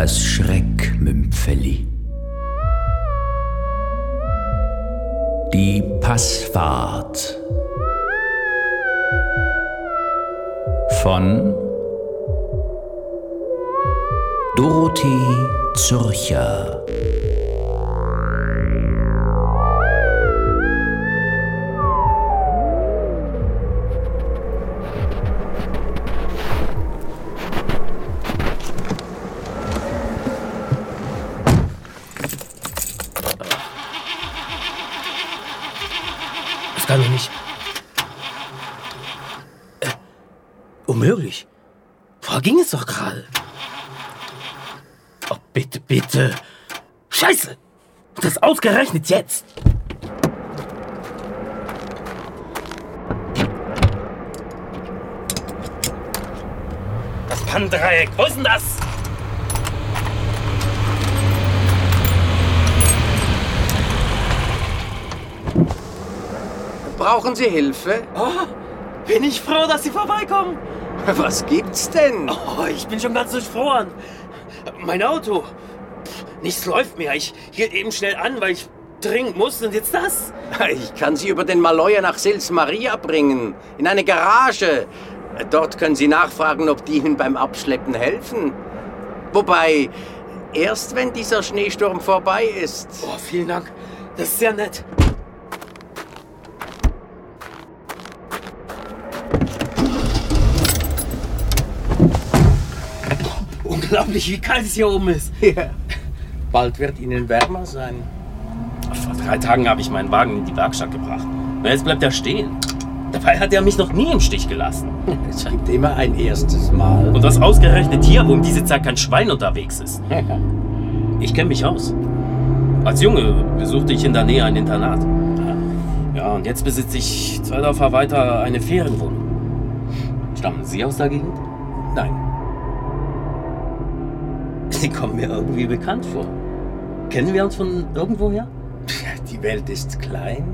Das Schreckmümpfeli. Die Passfahrt. Von Dorothee Zürcher. Kann doch nicht. Äh, unmöglich. Vorher ging es doch gerade. Oh, bitte, bitte. Scheiße! Das ausgerechnet jetzt. Das Pannendreieck, wo ist denn das? Brauchen Sie Hilfe? Oh, bin ich froh, dass Sie vorbeikommen. Was gibt's denn? Oh, ich bin schon ganz durchfroren. Mein Auto. Nichts läuft mehr. Ich hielt eben schnell an, weil ich dringend muss. Und jetzt das? Ich kann Sie über den Maloja nach Sils Maria bringen. In eine Garage. Dort können Sie nachfragen, ob die Ihnen beim Abschleppen helfen. Wobei, erst wenn dieser Schneesturm vorbei ist. Oh, vielen Dank. Das ist sehr nett. Unglaublich, wie kalt es hier oben ist. Ja. Bald wird Ihnen wärmer sein. Vor drei Tagen habe ich meinen Wagen in die Werkstatt gebracht. Und jetzt bleibt er stehen. Dabei hat er mich noch nie im Stich gelassen. Es gibt immer ein erstes Mal. Und das ausgerechnet hier, wo um diese Zeit kein Schwein unterwegs ist. Ich kenne mich aus. Als Junge besuchte ich in der Nähe ein Internat. Ja, und jetzt besitze ich zwei Dörfer weiter eine Ferienwohnung. Stammen Sie aus der Gegend? Nein. Sie kommen mir irgendwie bekannt vor. Kennen wir uns von irgendwoher? Die Welt ist klein.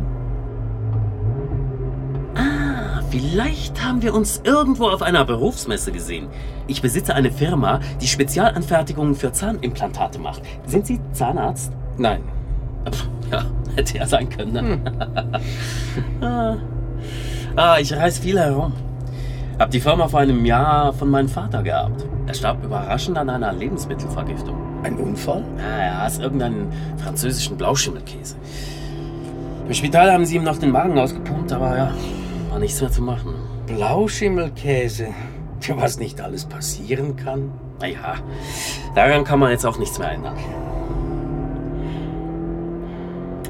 Ah, vielleicht haben wir uns irgendwo auf einer Berufsmesse gesehen. Ich besitze eine Firma, die Spezialanfertigungen für Zahnimplantate macht. Sind Sie Zahnarzt? Nein. Pff, Ja, hätte ja sein können. Ne? ah. ah, ich reise viel herum. Hab die Firma vor einem Jahr von meinem Vater gehabt. Er starb überraschend an einer Lebensmittelvergiftung. Ein Unfall? Ja, er aß irgendeinen französischen Blauschimmelkäse. Im Spital haben sie ihm noch den Magen ausgepumpt, aber ja, war nichts mehr zu machen. Blauschimmelkäse. Tja, Was nicht alles passieren kann. Naja, daran kann man jetzt auch nichts mehr ändern.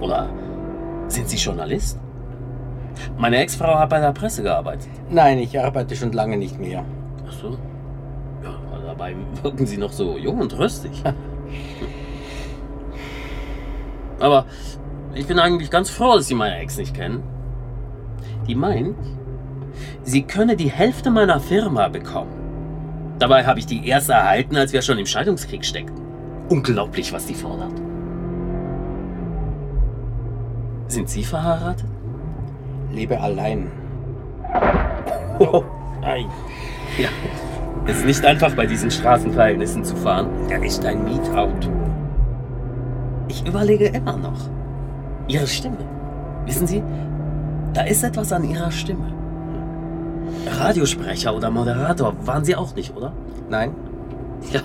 Oder sind Sie Journalist? Meine Ex-Frau hat bei der Presse gearbeitet. Nein, ich arbeite schon lange nicht mehr. Ach so. Dabei wirken Sie noch so jung und rüstig. aber ich bin eigentlich ganz froh, dass Sie meine Ex nicht kennen. Die meint, sie könne die Hälfte meiner Firma bekommen. Dabei habe ich die erste erhalten, als wir schon im Scheidungskrieg steckten. Unglaublich, was die fordert. Sind Sie verheiratet? Lebe allein. Oh, nein. Ja, es ist nicht einfach, bei diesen Straßenverhältnissen zu fahren. Er ist ein Mietauto. Ich überlege immer noch. Ihre Stimme. Wissen Sie, da ist etwas an Ihrer Stimme. Radiosprecher oder Moderator waren Sie auch nicht, oder? Nein? Ja.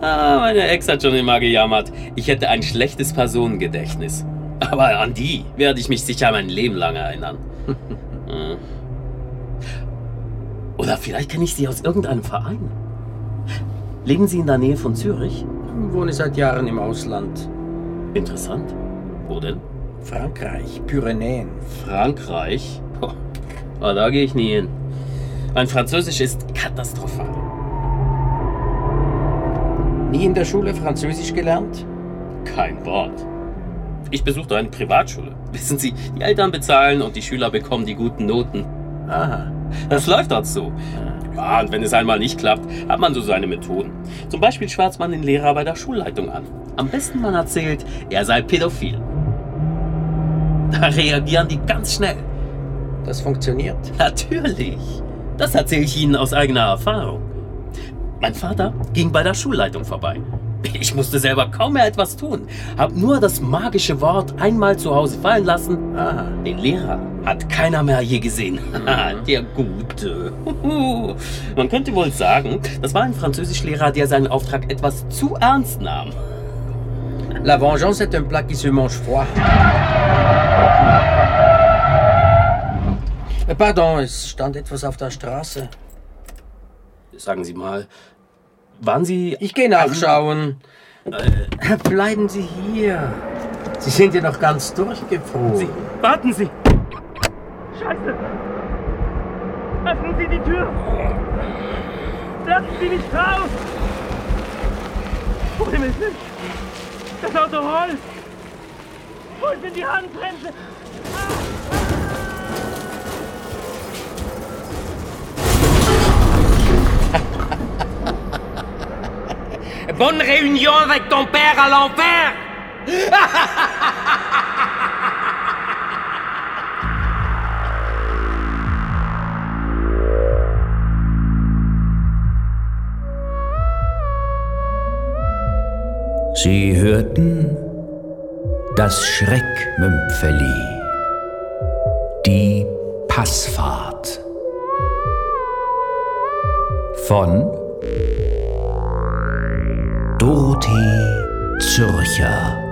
ah, meine Ex hat schon immer gejammert, ich hätte ein schlechtes Personengedächtnis. Aber an die werde ich mich sicher mein Leben lang erinnern. Oder vielleicht kenne ich Sie aus irgendeinem Verein. Leben Sie in der Nähe von Zürich? Wohne seit Jahren im Ausland. Interessant. Wo denn? Frankreich, Pyrenäen. Frankreich? Ah, da gehe ich nie hin. Mein Französisch ist katastrophal. Nie in der Schule Französisch gelernt? Kein Wort. Ich besuchte eine Privatschule. Wissen Sie, die Eltern bezahlen und die Schüler bekommen die guten Noten. Aha. Das läuft dort so. Ja, und wenn es einmal nicht klappt, hat man so seine Methoden. Zum Beispiel schwärzt man den Lehrer bei der Schulleitung an. Am besten man erzählt, er sei pädophil. Da reagieren die ganz schnell. Das funktioniert. Natürlich. Das erzähle ich Ihnen aus eigener Erfahrung. Mein Vater ging bei der Schulleitung vorbei. Ich musste selber kaum mehr etwas tun. Hab nur das magische Wort einmal zu Hause fallen lassen. Ah, den Lehrer hat keiner mehr je gesehen. der Gute. Man könnte wohl sagen, das war ein Französischlehrer, der seinen Auftrag etwas zu ernst nahm. La vengeance est un plat qui se mange froid. Pardon, es stand etwas auf der Straße. Sagen Sie mal, waren Sie... Ich gehe nachschauen. Äh, bleiben Sie hier. Sie sind ja noch ganz durchgefroren. Sie, warten Sie! Scheiße! Öffnen Sie die Tür! Lassen Sie mich raus! Oh Himmel, das Auto rollt! Wo ist denn die Handbremse? Bonne réunion avec ton père à l'enfer. Sie hörten das Schreckmümpfeli, die Passfahrt von Dorothee Zürcher.